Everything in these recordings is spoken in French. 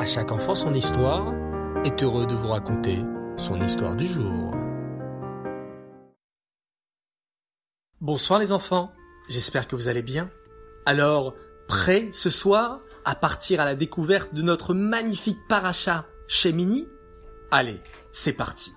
À chaque enfant son histoire est heureux de vous raconter son histoire du jour. Bonsoir les enfants, j'espère que vous allez bien. Alors, prêts ce soir à partir à la découverte de notre magnifique paracha chez Mini? Allez, c'est parti.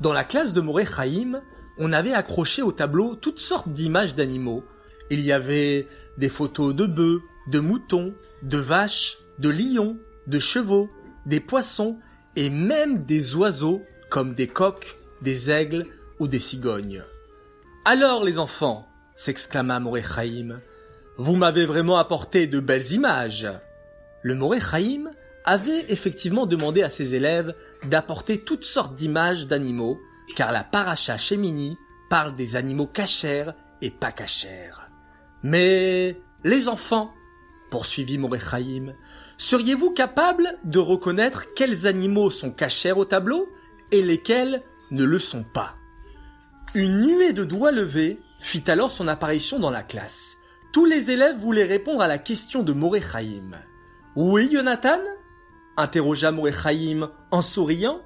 Dans la classe de Moré Chaim, on avait accroché au tableau toutes sortes d'images d'animaux. Il y avait des photos de bœufs, de moutons, de vaches, de lions, de chevaux, des poissons et même des oiseaux comme des coqs, des aigles ou des cigognes. Alors les enfants, s'exclama Morechaim, vous m'avez vraiment apporté de belles images. Le Morechaim avait effectivement demandé à ses élèves d'apporter toutes sortes d'images d'animaux, car la paracha Shemini parle des animaux cachers et pas cachers. Mais les enfants, poursuivit Morechaim, seriez-vous capables de reconnaître quels animaux sont cachers au tableau et lesquels ne le sont pas? Une nuée de doigts levés fit alors son apparition dans la classe. Tous les élèves voulaient répondre à la question de Morechaim. Oui, Jonathan? interrogea Morechaim en souriant.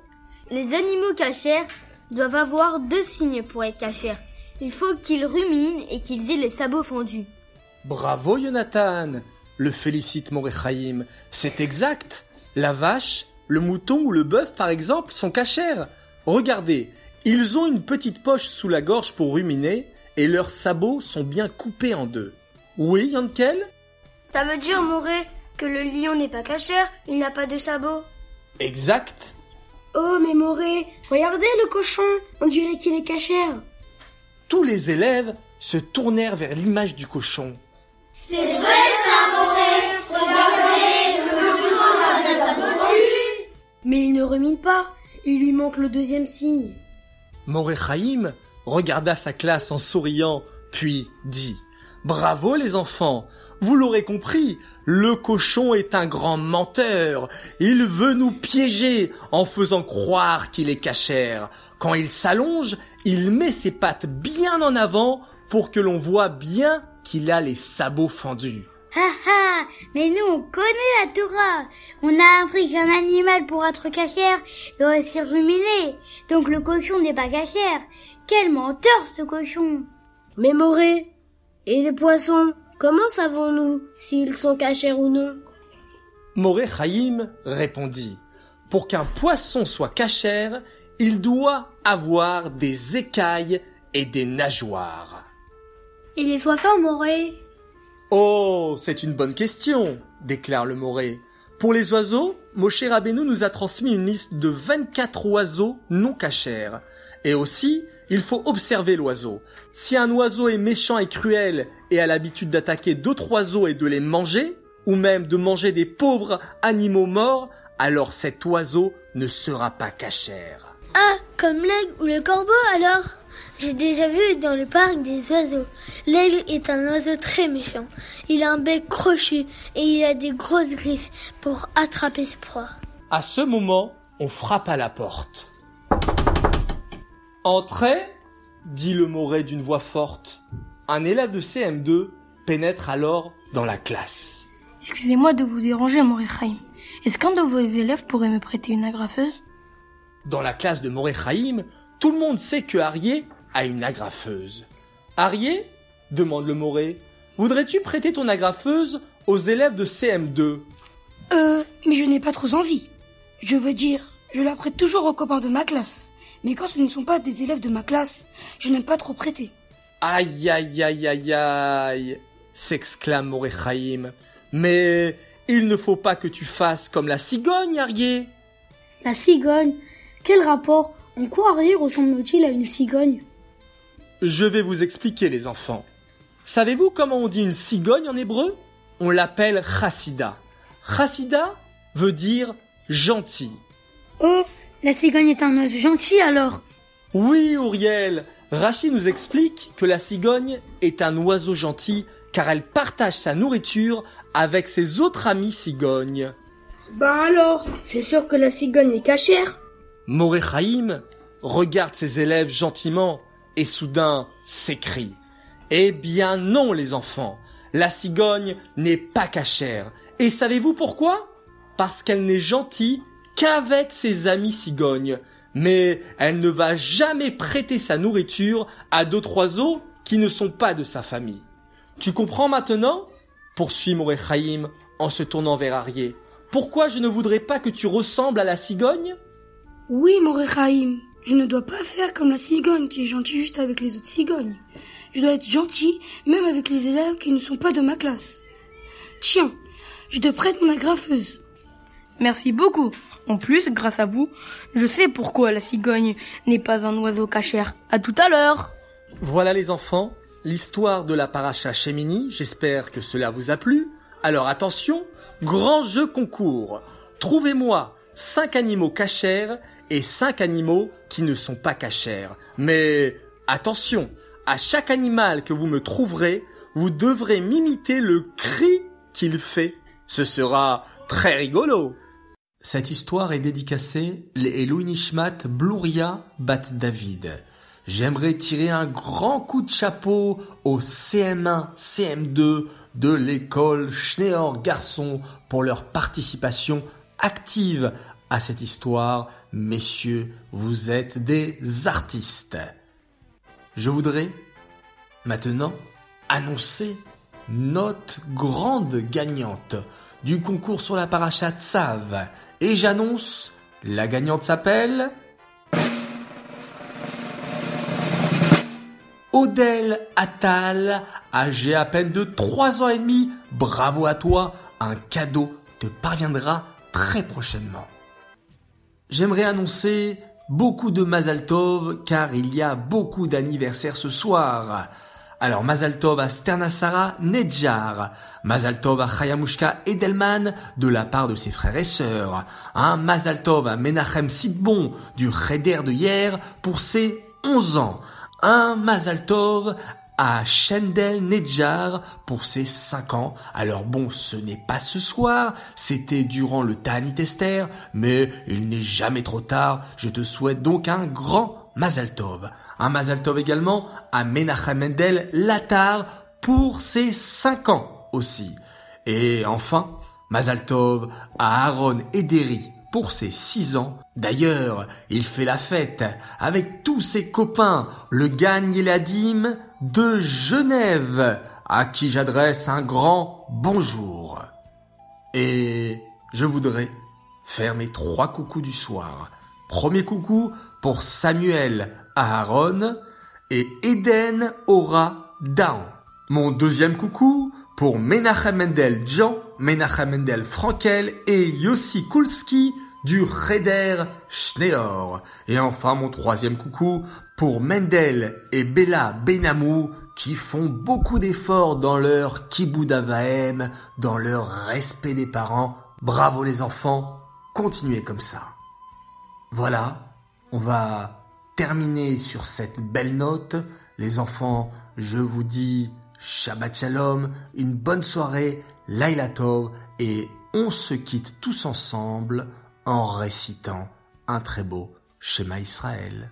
Les animaux cachers doivent avoir deux signes pour être cachers. Il faut qu'ils ruminent et qu'ils aient les sabots fendus. Bravo, Jonathan le félicite Morechaim. C'est exact. La vache, le mouton ou le bœuf, par exemple, sont cachers. Regardez, ils ont une petite poche sous la gorge pour ruminer et leurs sabots sont bien coupés en deux. Oui, Yankel? Ça veut dire, Moré, que le lion n'est pas cachère, il n'a pas de sabots. Exact. Oh, mais Moré, regardez le cochon, on dirait qu'il est cachère. Tous les élèves se tournèrent vers l'image du cochon. C'est Mais il ne remine pas, il lui manque le deuxième signe. Morechaim regarda sa classe en souriant, puis dit Bravo les enfants, vous l'aurez compris, le cochon est un grand menteur. Il veut nous piéger en faisant croire qu'il est cachère. Quand il s'allonge, il met ses pattes bien en avant pour que l'on voit bien qu'il a les sabots fendus. Mais nous, on connaît la Torah On a appris qu'un animal pour être cachère doit aussi ruminer. Donc le cochon n'est pas cachère. Quel menteur ce cochon Mais Moré, et les poissons, comment savons-nous s'ils sont cachers ou non? Moré Chaim répondit Pour qu'un poisson soit cachère, il doit avoir des écailles et des nageoires. Et les oiseaux, Moré? Oh, c'est une bonne question, déclare le Moré. Pour les oiseaux, Moshe Rabbeinu nous a transmis une liste de 24 oiseaux non cachers. Et aussi, il faut observer l'oiseau. Si un oiseau est méchant et cruel et a l'habitude d'attaquer d'autres oiseaux et de les manger, ou même de manger des pauvres animaux morts, alors cet oiseau ne sera pas cachère. Ah, comme l'aigle ou le corbeau alors? J'ai déjà vu dans le parc des oiseaux. L'aigle est un oiseau très méchant. Il a un bec crochu et il a des grosses griffes pour attraper ses proies. À ce moment, on frappe à la porte. Entrez, dit le Moret d'une voix forte. Un élève de CM2 pénètre alors dans la classe. Excusez-moi de vous déranger, Morechaim. Est-ce qu'un de vos élèves pourrait me prêter une agrafeuse? Dans la classe de Morechaim, tout le monde sait que Arié a une agrafeuse. Arié demande le Moré. Voudrais-tu prêter ton agrafeuse aux élèves de CM2 Euh, mais je n'ai pas trop envie. Je veux dire, je la prête toujours aux copains de ma classe. Mais quand ce ne sont pas des élèves de ma classe, je n'aime pas trop prêter. Aïe aïe aïe aïe aïe s'exclame Morechaim. Mais il ne faut pas que tu fasses comme la cigogne, Arié. La cigogne? Quel rapport En quoi Arié ressemble-t-il à une cigogne? Je vais vous expliquer, les enfants. Savez-vous comment on dit une cigogne en hébreu? On l'appelle chassida. Chassida veut dire gentil. Oh, la cigogne est un oiseau gentil alors Oui, Auriel. Rachid nous explique que la cigogne est un oiseau gentil car elle partage sa nourriture avec ses autres amis cigognes. Ben alors, c'est sûr que la cigogne est cachère? Morechaim regarde ses élèves gentiment et soudain s'écrie. Eh bien non, les enfants, la cigogne n'est pas cachère. Et savez-vous pourquoi? Parce qu'elle n'est gentille qu'avec ses amis cigognes. Mais elle ne va jamais prêter sa nourriture à d'autres oiseaux qui ne sont pas de sa famille. Tu comprends maintenant? Poursuit Morechaim en se tournant vers Arié. Pourquoi je ne voudrais pas que tu ressembles à la cigogne? Oui, Morechaim, je ne dois pas faire comme la cigogne qui est gentille juste avec les autres cigognes. Je dois être gentil même avec les élèves qui ne sont pas de ma classe. Tiens, je te prête mon agrafeuse. Merci beaucoup. En plus, grâce à vous, je sais pourquoi la cigogne n'est pas un oiseau cachère. À tout à l'heure. Voilà les enfants, l'histoire de la paracha Shemini, j'espère que cela vous a plu. Alors attention, grand jeu concours. Trouvez-moi cinq animaux cachères et cinq animaux qui ne sont pas cachères. Mais attention, à chaque animal que vous me trouverez, vous devrez m'imiter le cri qu'il fait. Ce sera très rigolo. Cette histoire est dédicacée les Elou Nishmat Bluria Bat David. J'aimerais tirer un grand coup de chapeau au CM1, CM2 de l'école Schneor Garçon pour leur participation active à cette histoire. Messieurs, vous êtes des artistes. Je voudrais maintenant annoncer notre grande gagnante du concours sur la paracha Tsav. Et j'annonce, la gagnante s'appelle... Odel Attal, âgée à peine de 3 ans et demi. Bravo à toi, un cadeau te parviendra très prochainement. J'aimerais annoncer beaucoup de Mazal Tov car il y a beaucoup d'anniversaires ce soir. Alors Mazal Tov à Sternasara Nedjar, Mazal Tov à Chayamushka Edelman de la part de ses frères et sœurs, un Mazal Tov à Menachem Sidbon du Cheder de hier pour ses 11 ans, un Mazal Tov à Shendel Nedjar pour ses 5 ans. Alors bon, ce n'est pas ce soir, c'était durant le Tanit Esther, mais il n'est jamais trop tard. Je te souhaite donc un grand Mazal Tov. Un Mazal Tov également à Menachem Mendel Latar pour ses 5 ans aussi. Et enfin, Mazal Tov à Aaron Ederi pour ses 6 ans. D'ailleurs, il fait la fête avec tous ses copains, le Gagne et la Dîme de Genève, à qui j'adresse un grand bonjour. Et je voudrais faire mes trois coucous du soir. Premier coucou pour Samuel Aaron et Eden Aura Down. Mon deuxième coucou pour Menachem Mendel Jean, Menachem Mendel Frankel et Yossi Kulski du Reder Schneor. Et enfin mon troisième coucou pour Mendel et Bella Benamou qui font beaucoup d'efforts dans leur kiboudavaem, dans leur respect des parents. Bravo les enfants, continuez comme ça. Voilà, on va terminer sur cette belle note. Les enfants, je vous dis Shabbat Shalom, une bonne soirée, Laila Tov, et on se quitte tous ensemble en récitant un très beau schéma Israël.